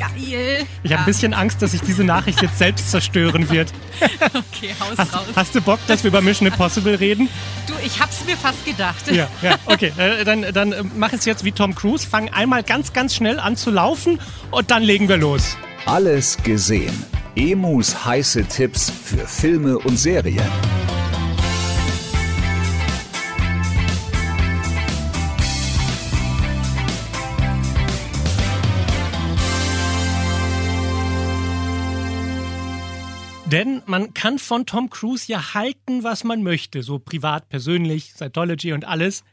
Geil. ich habe ein bisschen Angst, dass sich diese Nachricht jetzt selbst zerstören wird. Okay, Haus Hast, raus. hast du Bock, dass wir über Mission Impossible reden? Du, ich hab's mir fast gedacht. Ja, ja, okay. Äh, dann dann äh, mach es jetzt wie Tom Cruise. Fang einmal ganz, ganz schnell an zu laufen und dann legen wir los. Alles gesehen. Emus heiße Tipps für Filme und Serien. Denn man kann von Tom Cruise ja halten, was man möchte, so privat, persönlich, Scientology und alles.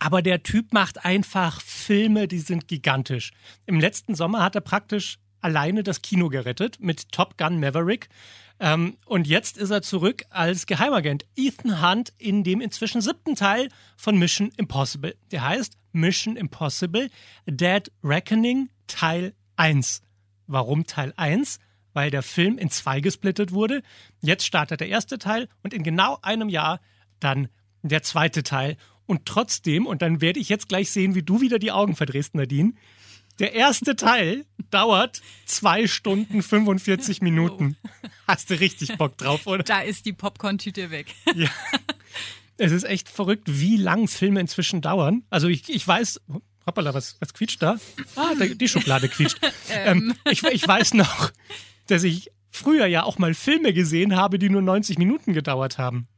Aber der Typ macht einfach Filme, die sind gigantisch. Im letzten Sommer hat er praktisch alleine das Kino gerettet mit Top Gun Maverick. Ähm, und jetzt ist er zurück als Geheimagent Ethan Hunt in dem inzwischen siebten Teil von Mission Impossible. Der heißt Mission Impossible Dead Reckoning Teil 1. Warum Teil 1? Weil der Film in zwei gesplittet wurde. Jetzt startet der erste Teil und in genau einem Jahr dann der zweite Teil. Und trotzdem, und dann werde ich jetzt gleich sehen, wie du wieder die Augen verdrehst, Nadine. Der erste Teil dauert zwei Stunden 45 Minuten. Hast du richtig Bock drauf, oder? Da ist die Popcorn-Tüte weg. Ja. Es ist echt verrückt, wie lang Filme inzwischen dauern. Also ich, ich weiß, hoppala, was, was quietscht da? Ah, die Schublade quietscht. ähm, ich, ich weiß noch, dass ich früher ja auch mal Filme gesehen habe, die nur 90 Minuten gedauert haben.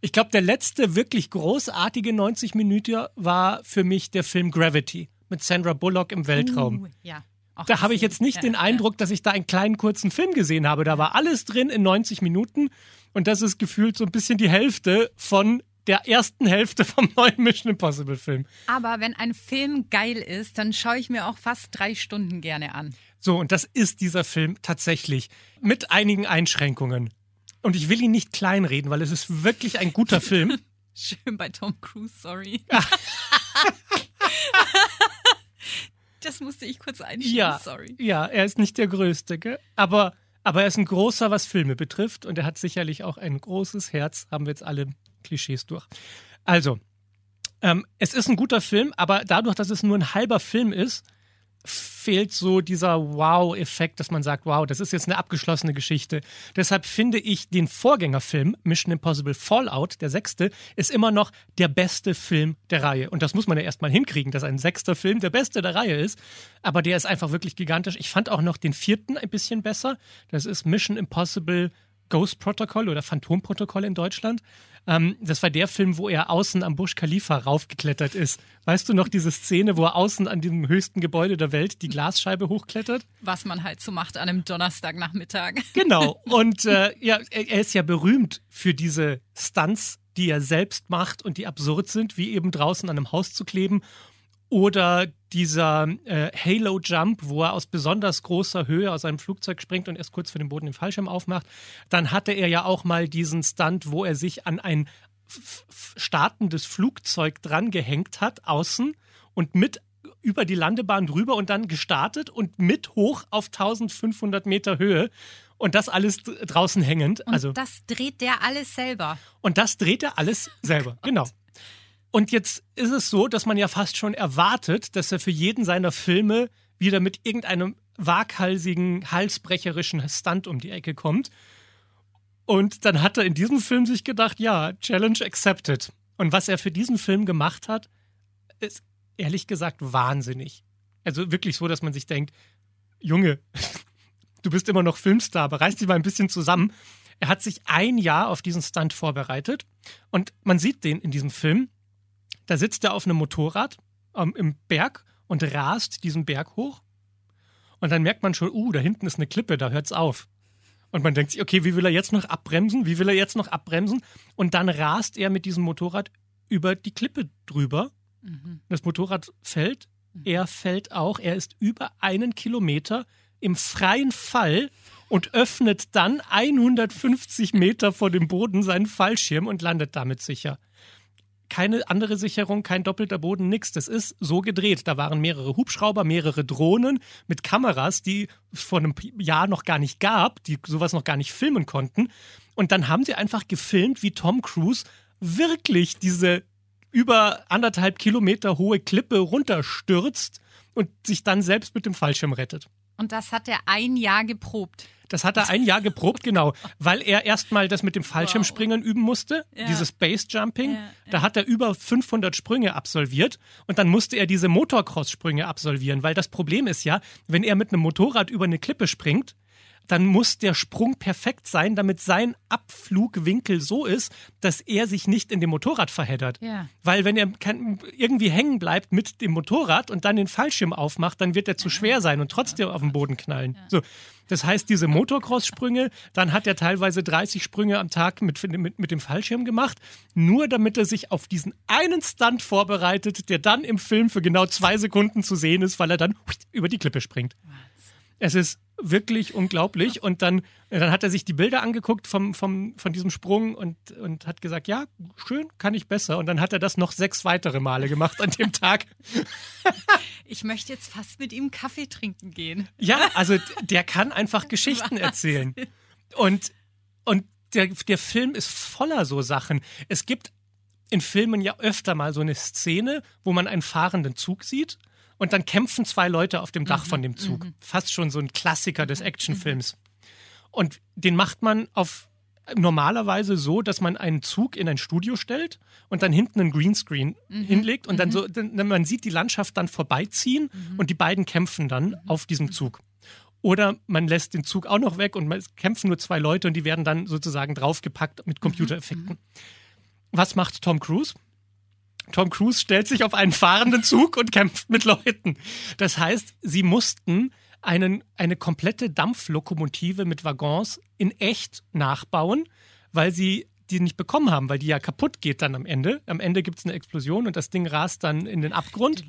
Ich glaube, der letzte wirklich großartige 90 Minuten war für mich der Film Gravity mit Sandra Bullock im Weltraum. Uh, ja. Auch Da habe ich jetzt nicht Ja, den. Eindruck, dass ich da einen kleinen kurzen Film gesehen habe. Da war alles drin in 90 Minuten und das ist gefühlt so ein bisschen die Hälfte von der ersten Hälfte vom neuen Mission Impossible Film. Aber wenn ein Film geil ist, dann schaue ich mir auch fast drei Stunden gerne an. So, und das ist dieser Film tatsächlich mit einigen Einschränkungen. Und ich will ihn nicht kleinreden, weil es ist wirklich ein guter Film. Schön bei Tom Cruise, sorry. das musste ich kurz einschieben, Ja, sorry. ja, er ist nicht der Größte, gell? aber aber er ist ein großer, was Filme betrifft und er hat sicherlich auch ein großes Herz. Haben wir jetzt alle Klischees durch. Also, ähm, es ist ein guter Film, aber dadurch, dass es nur ein halber Film ist, fehlt so dieser Wow-Effekt, dass man sagt, wow, das ist jetzt eine abgeschlossene Geschichte. Deshalb finde ich den Vorgängerfilm Mission Impossible Fallout, der sechste, ist immer noch der beste Film der Reihe. Und das muss man ja erstmal hinkriegen, dass ein sechster Film der beste der Reihe ist. Aber der ist einfach wirklich gigantisch. Ich fand auch noch den vierten ein bisschen besser. Das ist Mission Impossible Ghost Protocol oder Phantomprotokoll in Deutschland. Ähm, das war der Film, wo er außen am Burj Khalifa raufgeklettert ist. Weißt du noch diese Szene, wo er außen an dem höchsten Gebäude der Welt die Glasscheibe hochklettert? Was man halt so macht an einem Donnerstagnachmittag. Genau. Und äh, ja, er, er ist ja berühmt für diese Stunts, die er selbst macht und die absurd sind, wie eben draußen an einem Haus zu kleben. Oder dieser äh, Halo Jump, wo er aus besonders großer Höhe aus einem Flugzeug springt und erst kurz vor dem Boden den Fallschirm aufmacht. Dann hatte er ja auch mal diesen Stunt, wo er sich an ein startendes Flugzeug dran gehängt hat, außen und mit über die Landebahn drüber und dann gestartet und mit hoch auf 1500 Meter Höhe und das alles draußen hängend. Und also das dreht der alles selber. und das dreht er alles selber, genau. Und jetzt ist es so, dass man ja fast schon erwartet, dass er für jeden seiner Filme wieder mit irgendeinem waghalsigen, halsbrecherischen Stunt um die Ecke kommt. Und dann hat er in diesem Film sich gedacht, ja, Challenge accepted. Und was er für diesen Film gemacht hat, ist ehrlich gesagt wahnsinnig. Also wirklich so, dass man sich denkt, Junge, du bist immer noch Filmstar, aber reiß dich mal ein bisschen zusammen. Er hat sich ein Jahr auf diesen Stunt vorbereitet und man sieht den in diesem Film. Da sitzt er auf einem Motorrad ähm, im Berg und rast diesen Berg hoch. Und dann merkt man schon, uh, da hinten ist eine Klippe, da hört's auf. Und man denkt sich, okay, wie will er jetzt noch abbremsen? Wie will er jetzt noch abbremsen? Und dann rast er mit diesem Motorrad über die Klippe drüber. Das Motorrad fällt, er fällt auch. Er ist über einen Kilometer im freien Fall und öffnet dann 150 Meter vor dem Boden seinen Fallschirm und landet damit sicher. Keine andere Sicherung, kein doppelter Boden, nix. Das ist so gedreht. Da waren mehrere Hubschrauber, mehrere Drohnen mit Kameras, die es vor einem Jahr noch gar nicht gab, die sowas noch gar nicht filmen konnten. Und dann haben sie einfach gefilmt, wie Tom Cruise wirklich diese über anderthalb Kilometer hohe Klippe runterstürzt und sich dann selbst mit dem Fallschirm rettet. Und das hat er ein Jahr geprobt. Das hat er ein Jahr geprobt, genau, weil er erstmal das mit dem Fallschirmspringen wow. üben musste, Ja. dieses Base Jumping. Ja. Da hat er über 500 Sprünge absolviert und dann musste er diese Motocross-Sprünge absolvieren, weil das Problem ist ja, wenn er mit einem Motorrad über eine Klippe springt, dann muss der Sprung perfekt sein, damit sein Abflugwinkel so ist, dass er sich nicht in dem Motorrad verheddert. Ja. Weil wenn er kann, irgendwie hängen bleibt mit dem Motorrad und dann den Fallschirm aufmacht, dann wird er zu schwer sein und trotzdem auf den Boden knallen. So. Das heißt, diese Motocross-Sprünge, dann hat er teilweise 30 Sprünge am Tag mit, mit, mit dem Fallschirm gemacht, nur damit er sich auf diesen einen Stunt vorbereitet, der dann im Film für genau zwei Sekunden zu sehen ist, weil er dann über die Klippe springt. Es ist wirklich unglaublich. Und dann, dann hat er sich die Bilder angeguckt vom, vom, von diesem Sprung und, und hat gesagt, ja, schön, kann ich besser. Und dann hat er das noch sechs weitere Male gemacht an dem Tag. Ich möchte jetzt fast mit ihm Kaffee trinken gehen. Ja, also der kann einfach Geschichten erzählen. Und, und der, der Film ist voller so Sachen. Es gibt in Filmen ja öfter mal so eine Szene, wo man einen fahrenden Zug sieht und dann kämpfen zwei Leute auf dem Dach von dem Zug. Fast schon so ein Klassiker des Actionfilms. Und den macht man auf normalerweise so, dass man einen Zug in ein Studio stellt und dann hinten einen Greenscreen hinlegt und dann so, dann, man sieht die Landschaft dann vorbeiziehen und die beiden kämpfen dann auf diesem Zug. Oder man lässt den Zug auch noch weg und es kämpfen nur zwei Leute und die werden dann sozusagen draufgepackt mit Computereffekten. Was macht Tom Cruise? Tom Cruise stellt sich auf einen fahrenden Zug und kämpft mit Leuten. Das heißt, sie mussten einen, eine komplette Dampflokomotive mit Waggons in echt nachbauen, weil sie die nicht bekommen haben, weil die ja kaputt geht dann am Ende. Am Ende gibt es eine Explosion und das Ding rast dann in den Abgrund.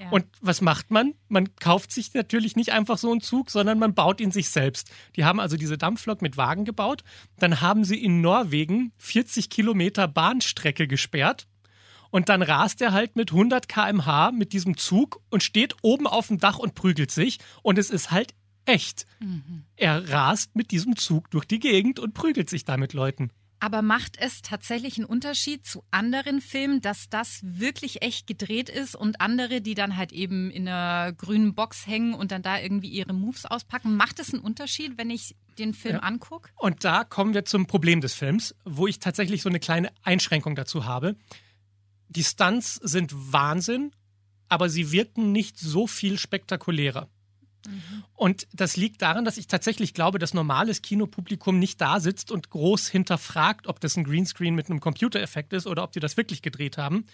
Ja. Und was macht man? Man kauft sich natürlich nicht einfach so einen Zug, sondern man baut ihn sich selbst. Die haben also diese Dampflok mit Wagen gebaut. Dann haben sie in Norwegen 40 Kilometer Bahnstrecke gesperrt. Und dann rast er halt mit 100 km/h mit diesem Zug und steht oben auf dem Dach und prügelt sich. Und es ist halt echt. Er rast mit diesem Zug durch die Gegend und prügelt sich da mit Leuten. Aber macht es tatsächlich einen Unterschied zu anderen Filmen, dass das wirklich echt gedreht ist und andere, die dann halt eben in einer grünen Box hängen und dann da irgendwie ihre Moves auspacken? Macht es einen Unterschied, wenn ich den Film Ja. angucke? Und da kommen wir zum Problem des Films, wo ich tatsächlich so eine kleine Einschränkung dazu habe. Die Stunts sind Wahnsinn, aber sie wirken nicht so viel spektakulärer. Und das liegt daran, dass ich tatsächlich glaube, dass normales Kinopublikum nicht da sitzt und groß hinterfragt, ob das ein Greenscreen mit einem Computereffekt ist oder ob die das wirklich gedreht haben,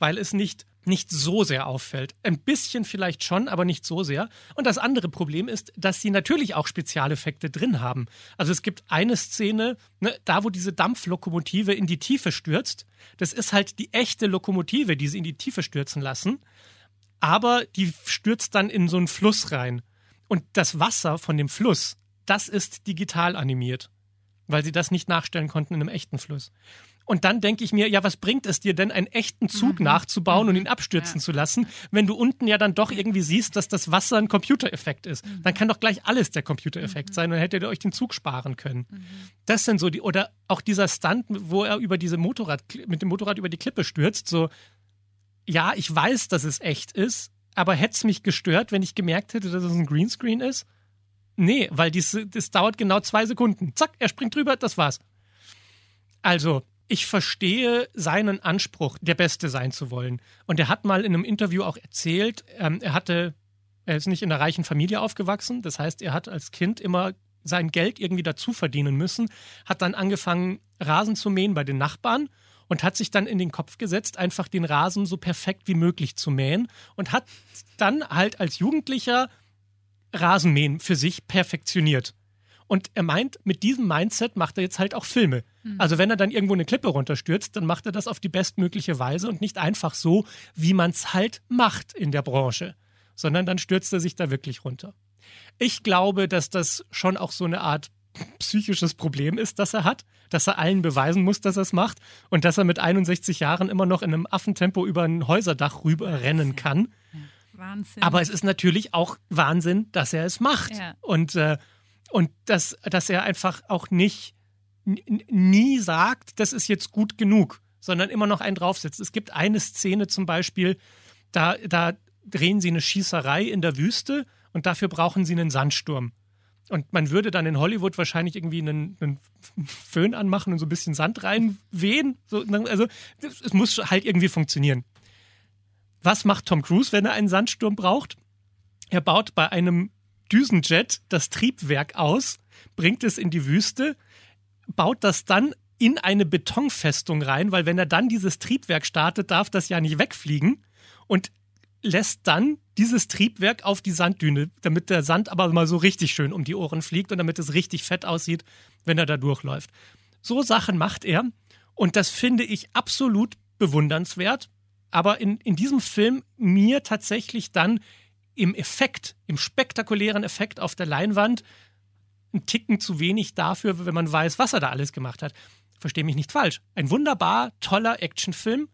weil es nicht, nicht so sehr auffällt. Ein bisschen vielleicht schon, aber nicht so sehr. Und das andere Problem ist, dass sie natürlich auch Spezialeffekte drin haben. Also es gibt eine Szene, ne, da wo diese Dampflokomotive in die Tiefe stürzt. Das ist halt die echte Lokomotive, die sie in die Tiefe stürzen lassen. Aber die stürzt dann in so einen Fluss rein. Und das Wasser von dem Fluss, das ist digital animiert, weil sie das nicht nachstellen konnten in einem echten Fluss. Und dann denke ich mir, ja, was bringt es dir denn, einen echten Zug nachzubauen und ihn abstürzen zu lassen, wenn du unten ja dann doch irgendwie siehst, dass das Wasser ein Computereffekt ist? Dann kann doch gleich alles der Computereffekt sein und dann hättet ihr euch den Zug sparen können. Das sind so die, oder auch dieser Stunt, wo er über diese Motorrad, mit dem Motorrad über die Klippe stürzt, so, ja, ich weiß, dass es echt ist, aber hätte es mich gestört, wenn ich gemerkt hätte, dass es ein Greenscreen ist? Nee, weil dies, das dauert genau zwei Sekunden. Zack, er springt drüber, das war's. Also, ich verstehe seinen Anspruch, der Beste sein zu wollen. Und er hat mal in einem Interview auch erzählt, ähm, er hatte, er ist nicht in einer reichen Familie aufgewachsen. Das heißt, er hat als Kind immer sein Geld irgendwie dazu verdienen müssen, hat dann angefangen, Rasen zu mähen bei den Nachbarn und hat sich dann in den Kopf gesetzt, einfach den Rasen so perfekt wie möglich zu mähen und hat dann halt als Jugendlicher Rasenmähen für sich perfektioniert. Und er meint, mit diesem Mindset macht er jetzt halt auch Filme. Also wenn er dann irgendwo eine Klippe runterstürzt, dann macht er das auf die bestmögliche Weise und nicht einfach so, wie man es halt macht in der Branche, sondern dann stürzt er sich da wirklich runter. Ich glaube, dass das schon auch so eine Art psychisches Problem ist, das er hat, dass er allen beweisen muss, dass er es macht und dass er mit 61 Jahren immer noch in einem Affentempo über ein Häuserdach rüberrennen kann. Wahnsinn. Aber es ist natürlich auch Wahnsinn, dass er es macht. Ja. Und, äh, und dass, dass er einfach auch nicht nie sagt, das ist jetzt gut genug, sondern immer noch einen draufsetzt. Es gibt eine Szene zum Beispiel, da, da drehen sie eine Schießerei in der Wüste und dafür brauchen sie einen Sandsturm. Und man würde dann in Hollywood wahrscheinlich irgendwie einen, einen Föhn anmachen und so ein bisschen Sand reinwehen. So, also es muss halt irgendwie funktionieren. Was macht Tom Cruise, wenn er einen Sandsturm braucht? Er baut bei einem Düsenjet das Triebwerk aus, bringt es in die Wüste, baut das dann in eine Betonfestung rein, weil wenn er dann dieses Triebwerk startet, darf das ja nicht wegfliegen und lässt dann dieses Triebwerk auf die Sanddüne, damit der Sand aber mal so richtig schön um die Ohren fliegt und damit es richtig fett aussieht, wenn er da durchläuft. So Sachen macht er und das finde ich absolut bewundernswert, aber in, in diesem Film mir tatsächlich dann im Effekt, im spektakulären Effekt auf der Leinwand ein Ticken zu wenig dafür, wenn man weiß, was er da alles gemacht hat. Verstehe mich nicht falsch. Ein wunderbar toller Actionfilm,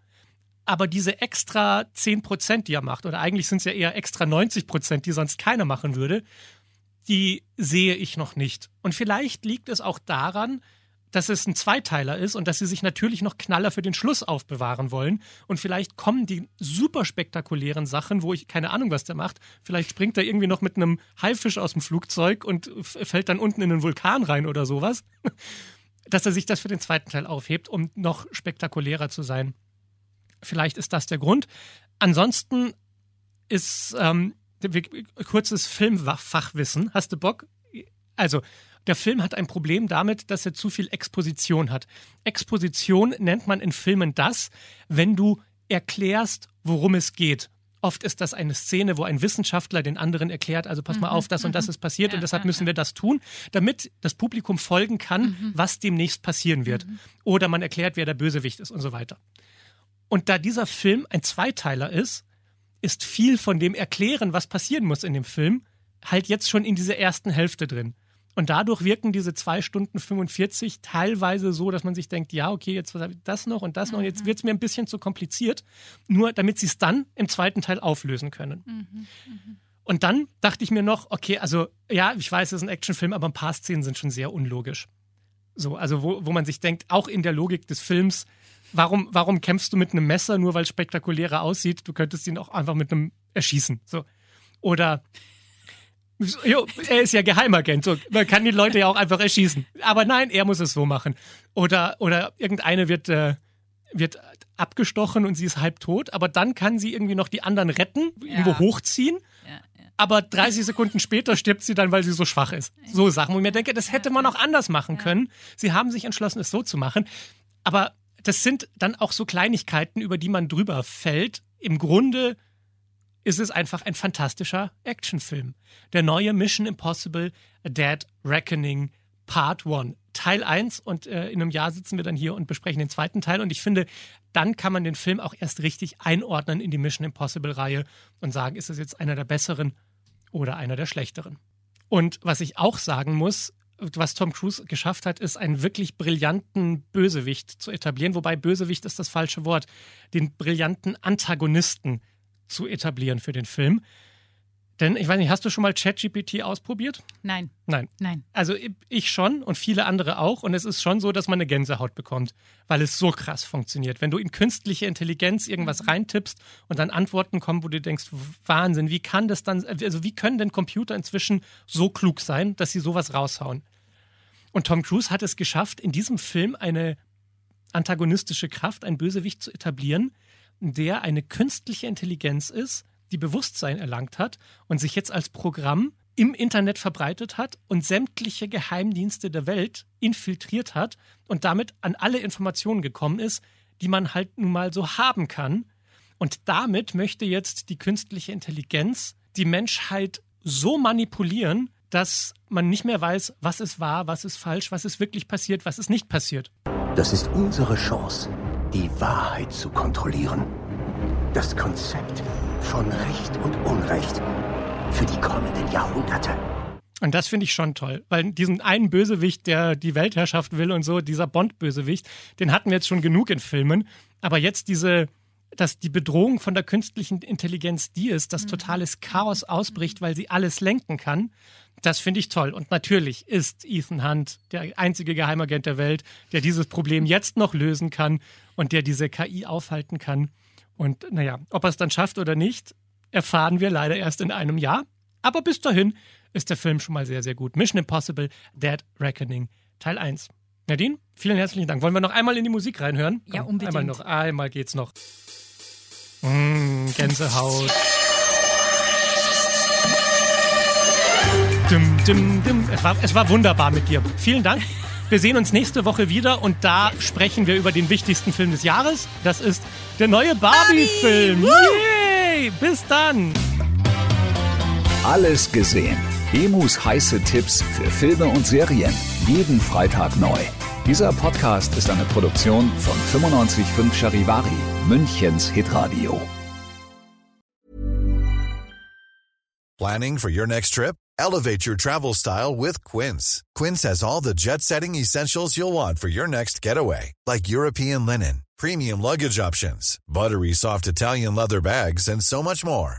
aber diese extra 10%, die er macht, oder eigentlich sind es ja eher extra 90%, die sonst keiner machen würde, die sehe ich noch nicht. Und vielleicht liegt es auch daran, dass es ein Zweiteiler ist und dass sie sich natürlich noch Knaller für den Schluss aufbewahren wollen. Und vielleicht kommen die super spektakulären Sachen, wo ich keine Ahnung, was der macht. Vielleicht springt er irgendwie noch mit einem Haifisch aus dem Flugzeug und fällt dann unten in den Vulkan rein oder sowas. Dass er sich das für den zweiten Teil aufhebt, um noch spektakulärer zu sein. Vielleicht ist das der Grund. Ansonsten ist ähm, kurzes Filmfachwissen. Hast du Bock? Also, der Film hat ein Problem damit, dass er zu viel Exposition hat. Exposition nennt man in Filmen das, wenn du erklärst, worum es geht. Oft ist das eine Szene, wo ein Wissenschaftler den anderen erklärt, also pass mal auf, das und das ist passiert und deshalb müssen wir das tun, damit das Publikum folgen kann, was demnächst passieren wird. Oder man erklärt, wer der Bösewicht ist und so weiter. Und da dieser Film ein Zweiteiler ist, ist viel von dem Erklären, was passieren muss in dem Film, halt jetzt schon in dieser ersten Hälfte drin. Und dadurch wirken diese zwei Stunden 45 teilweise so, dass man sich denkt, ja, okay, jetzt habe ich das noch und das noch, und jetzt wird es mir ein bisschen zu kompliziert, nur damit sie es dann im zweiten Teil auflösen können. Und dann dachte ich mir noch, okay, also ja, ich weiß, es ist ein Actionfilm, aber ein paar Szenen sind schon sehr unlogisch. So, also wo, wo man sich denkt, auch in der Logik des Films, warum, warum kämpfst du mit einem Messer, nur weil es spektakulärer aussieht? Du könntest ihn auch einfach mit einem erschießen. So. Oder jo, er ist ja Geheimagent, so, man kann die Leute ja auch einfach erschießen. Aber nein, er muss es so machen. Oder, oder irgendeine wird, äh, wird abgestochen und sie ist halb tot, aber dann kann sie irgendwie noch die anderen retten, irgendwo hochziehen. ja, ja. Aber 30 Sekunden später stirbt sie dann, weil sie so schwach ist. So Sachen, wo ich mir denke, das hätte man auch anders machen können. Sie haben sich entschlossen, es so zu machen. Aber das sind dann auch so Kleinigkeiten, über die man drüber fällt. Im Grunde ist es einfach ein fantastischer Actionfilm. Der neue Mission Impossible A Dead Reckoning Part 1. Teil 1 und äh, in einem Jahr sitzen wir dann hier und besprechen den zweiten Teil. Und ich finde, dann kann man den Film auch erst richtig einordnen in die Mission Impossible-Reihe und sagen, ist es jetzt einer der besseren oder einer der schlechteren. Und was ich auch sagen muss, was Tom Cruise geschafft hat, ist einen wirklich brillanten Bösewicht zu etablieren. Wobei Bösewicht ist das falsche Wort. Den brillanten Antagonisten zu etablieren für den Film. Denn ich weiß nicht, hast du schon mal ChatGPT ausprobiert? Nein, Nein. nein. Also ich schon und viele andere auch. Und es ist schon so, dass man eine Gänsehaut bekommt, weil es so krass funktioniert. Wenn du in künstliche Intelligenz irgendwas reintippst und dann Antworten kommen, wo du denkst, Wahnsinn, wie kann das dann, also wie können denn Computer inzwischen so klug sein, dass sie sowas raushauen? Und Tom Cruise hat es geschafft, in diesem Film eine antagonistische Kraft, ein Bösewicht zu etablieren, der eine künstliche Intelligenz ist, die Bewusstsein erlangt hat und sich jetzt als Programm im Internet verbreitet hat und sämtliche Geheimdienste der Welt infiltriert hat und damit an alle Informationen gekommen ist, die man halt nun mal so haben kann. Und damit möchte jetzt die künstliche Intelligenz die Menschheit so manipulieren, dass man nicht mehr weiß, was ist wahr, was ist falsch, was ist wirklich passiert, was ist nicht passiert. Das ist unsere Chance, die Wahrheit zu kontrollieren. Das Konzept von Recht und Unrecht für die kommenden Jahrhunderte. Und das finde ich schon toll, weil diesen einen Bösewicht, der die Weltherrschaft will und so, dieser Bond-Bösewicht, den hatten wir jetzt schon genug in Filmen. Aber jetzt diese, dass die Bedrohung von der künstlichen Intelligenz die ist, dass totales Chaos ausbricht, weil sie alles lenken kann, das finde ich toll. Und natürlich ist Ethan Hunt der einzige Geheimagent der Welt, der dieses Problem jetzt noch lösen kann und der diese KI aufhalten kann. Und naja, ob er es dann schafft oder nicht, erfahren wir leider erst in einem Jahr. Aber bis dahin ist der Film schon mal sehr, sehr gut. Mission Impossible, Dead Reckoning, Teil 1. Nadine, vielen herzlichen Dank. Wollen wir noch einmal in die Musik reinhören? Ja, Komm, unbedingt. Einmal noch, einmal geht's noch. Mmh, Gänsehaut. Dim, dim, dim. Es, war, es war wunderbar mit dir. Vielen Dank. Wir sehen uns nächste Woche wieder und da sprechen wir über den wichtigsten Film des Jahres. Das ist der neue Barbie-Film. Yay! Bis dann. Alles gesehen. Emus heiße Tipps für Filme und Serien. Jeden Freitag neu. Dieser Podcast ist eine Produktion von 955 Charivari, Münchens Hitradio. Planning for your next trip? Elevate your travel style with Quince. Quince has all the jet setting essentials you'll want for your next getaway, like European linen, premium luggage options, buttery soft Italian leather bags, and so much more.